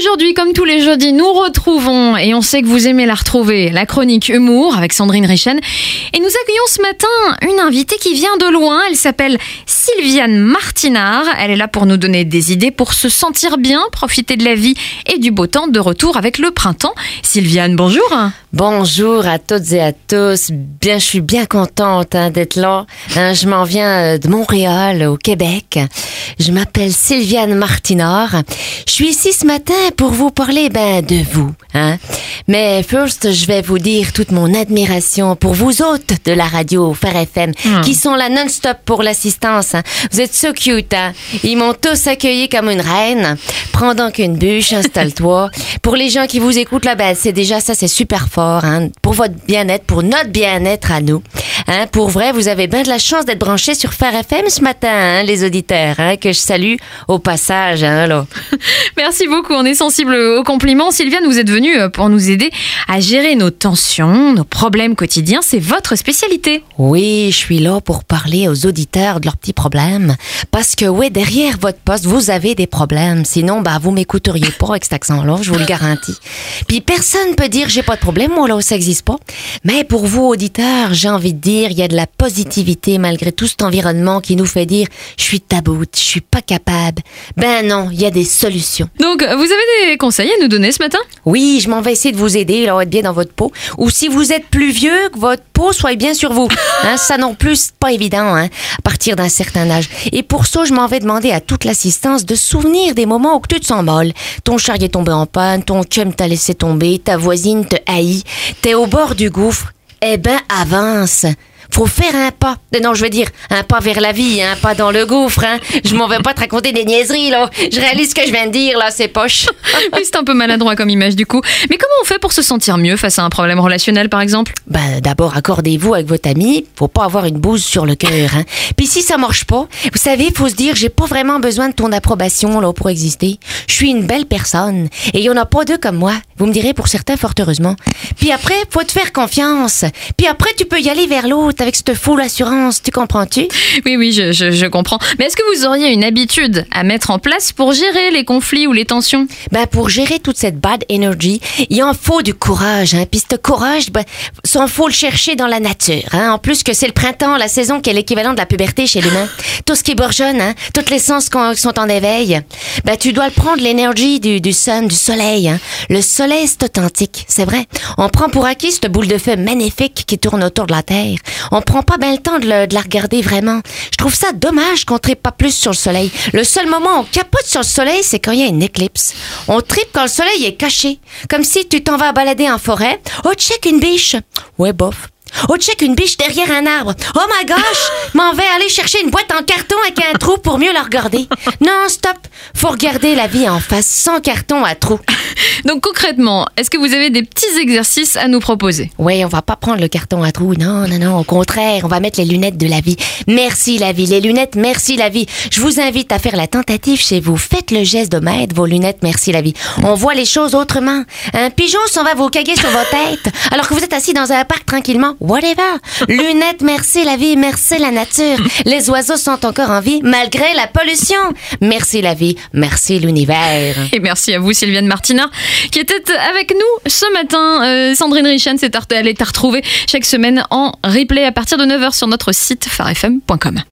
Aujourd'hui, comme tous les jeudis, nous retrouvons, et on sait que vous aimez la retrouver, la chronique humour avec Sandrine Richen. Et nous accueillons ce matin une invitée qui vient de loin. Elle s'appelle Sylviane Martinard. Elle est là pour nous donner des idées pour se sentir bien, profiter de la vie et du beau temps de retour avec le printemps. Sylviane, bonjour. Bonjour à toutes et à tous. Bien, je suis bien contente hein, d'être là. Hein, je m'en viens euh, de Montréal, au Québec. Je m'appelle Sylviane Martinard. Je suis ici ce matin pour vous parler ben de vous. Hein. Mais first, je vais vous dire toute mon admiration pour vous autres de la radio Faire FM Hmm. qui sont là non-stop pour l'assistance. hein. Vous êtes so cute. Hein. Ils m'ont tous accueilli comme une reine. Prends donc une bûche, installe-toi. pour les gens qui vous écoutent là, ben c'est déjà ça, c'est super fort. Hein. Pour votre bien-être, pour notre bien-être à nous. Hein. Pour vrai, vous avez bien de la chance d'être branchés sur Faire FM ce matin, hein, les auditeurs, hein, que je salue au passage. Là. Merci beaucoup, on est sensible aux compliments. Sylviane, vous êtes venue euh, pour nous aider à gérer nos tensions, nos problèmes quotidiens. C'est votre spécialité. Oui, je suis là pour parler aux auditeurs de leurs petits problèmes. Parce que, oui, derrière votre poste, vous avez des problèmes. Sinon, bah, vous m'écouteriez pas avec cet accent-là, je vous le garantis. Puis personne peut dire j'ai pas de problème, moi, là, ça existe pas. Mais pour vous, auditeurs, j'ai envie de dire, il y a de la positivité malgré tout cet environnement qui nous fait dire je suis taboute, je suis pas capable. Ben non, il y a des solutions. Donc, vous avez des conseils à nous donner ce matin? Oui, je m'en vais essayer de vous aider à être bien dans votre peau. Ou si vous êtes plus vieux, que votre peau soit bien sur vous. Hein, ça non plus, c'est pas évident hein, à partir d'un certain âge. Et pour ça, je m'en vais demander à toute l'assistance de souvenir des moments où tu te sens mal. Ton chariot est tombé en panne, ton chum t'a laissé tomber, ta voisine te haït, t'es au bord du gouffre. Eh ben, avance. Faut faire un pas. Non, je veux dire, un pas vers la vie, un pas dans le gouffre. Hein. Je m'en vais pas te raconter des niaiseries, là. Je réalise ce que je viens de dire, là, c'est poche. Oui, c'est un peu maladroit comme image du coup. Mais comment on fait pour se sentir mieux face à un problème relationnel, par exemple? Ben, d'abord, accordez-vous avec votre ami. Faut pas avoir une bouse sur le cœur, hein. Puis si ça marche pas, vous savez, faut se dire, j'ai pas vraiment besoin de ton approbation, là, pour exister. Je suis une belle personne. Et il y en a pas deux comme moi. Vous me direz pour certains, fort heureusement. Puis après, faut te faire confiance. Puis après, tu peux y aller vers l'autre avec cette foule assurance. Tu comprends-tu? Oui, oui, je, je- je comprends. Mais est-ce que vous auriez une habitude à mettre en place pour gérer les conflits ou les tensions? Ben, pour gérer toute cette bad energy, il en faut du courage, hein. Puis ce courage, ben, s'en faut le chercher dans la nature, hein. En plus que c'est le printemps, la saison qui est l'équivalent de la puberté chez l'humain. Tout ce qui bourgeonne, hein. Toutes les sens qui sont en éveil. Ben, tu dois le prendre l'énergie du, du sun, du soleil, hein. Le soleil, c'est authentique, c'est vrai. On prend pour acquis cette boule de feu magnifique qui tourne autour de la Terre. On prend pas bien le temps de, le- de la regarder vraiment. Je trouve ça dommage qu'on tripe pas plus sur le soleil. Le seul moment où on capote sur le soleil, c'est quand il y a une éclipse. On tripe quand le soleil est caché. Comme si tu t'en vas balader en forêt. Oh, check une biche. Ouais, bof. Oh, check une biche derrière un arbre. Oh my gosh! M'en vais aller chercher une boîte en carton avec un trou pour mieux la regarder. Non, stop! Faut regarder la vie en face, sans carton à trou. Donc concrètement, est-ce que vous avez des petits exercices à nous proposer? Oui, on va pas prendre le carton à trous. Non, non, non. Au contraire, on va mettre les lunettes de la vie. Merci la vie. Les lunettes, merci la vie. Je vous invite à faire la tentative chez vous. Faites le geste de mettre vos lunettes, merci la vie. On voit les choses autrement. Un pigeon s'en va vous caguer sur votre tête, alors que vous êtes assis dans un parc tranquillement. Whatever. Lunettes, merci la vie, merci la nature. Les oiseaux sont encore en vie, malgré la pollution. Merci la vie, merci l'univers. Et merci à vous, Sylviane Martinard, qui était avec nous ce matin. Euh, Sandrine Richen, c'est elle est à retrouver chaque semaine en replay à partir de 9h sur notre site farfm.com.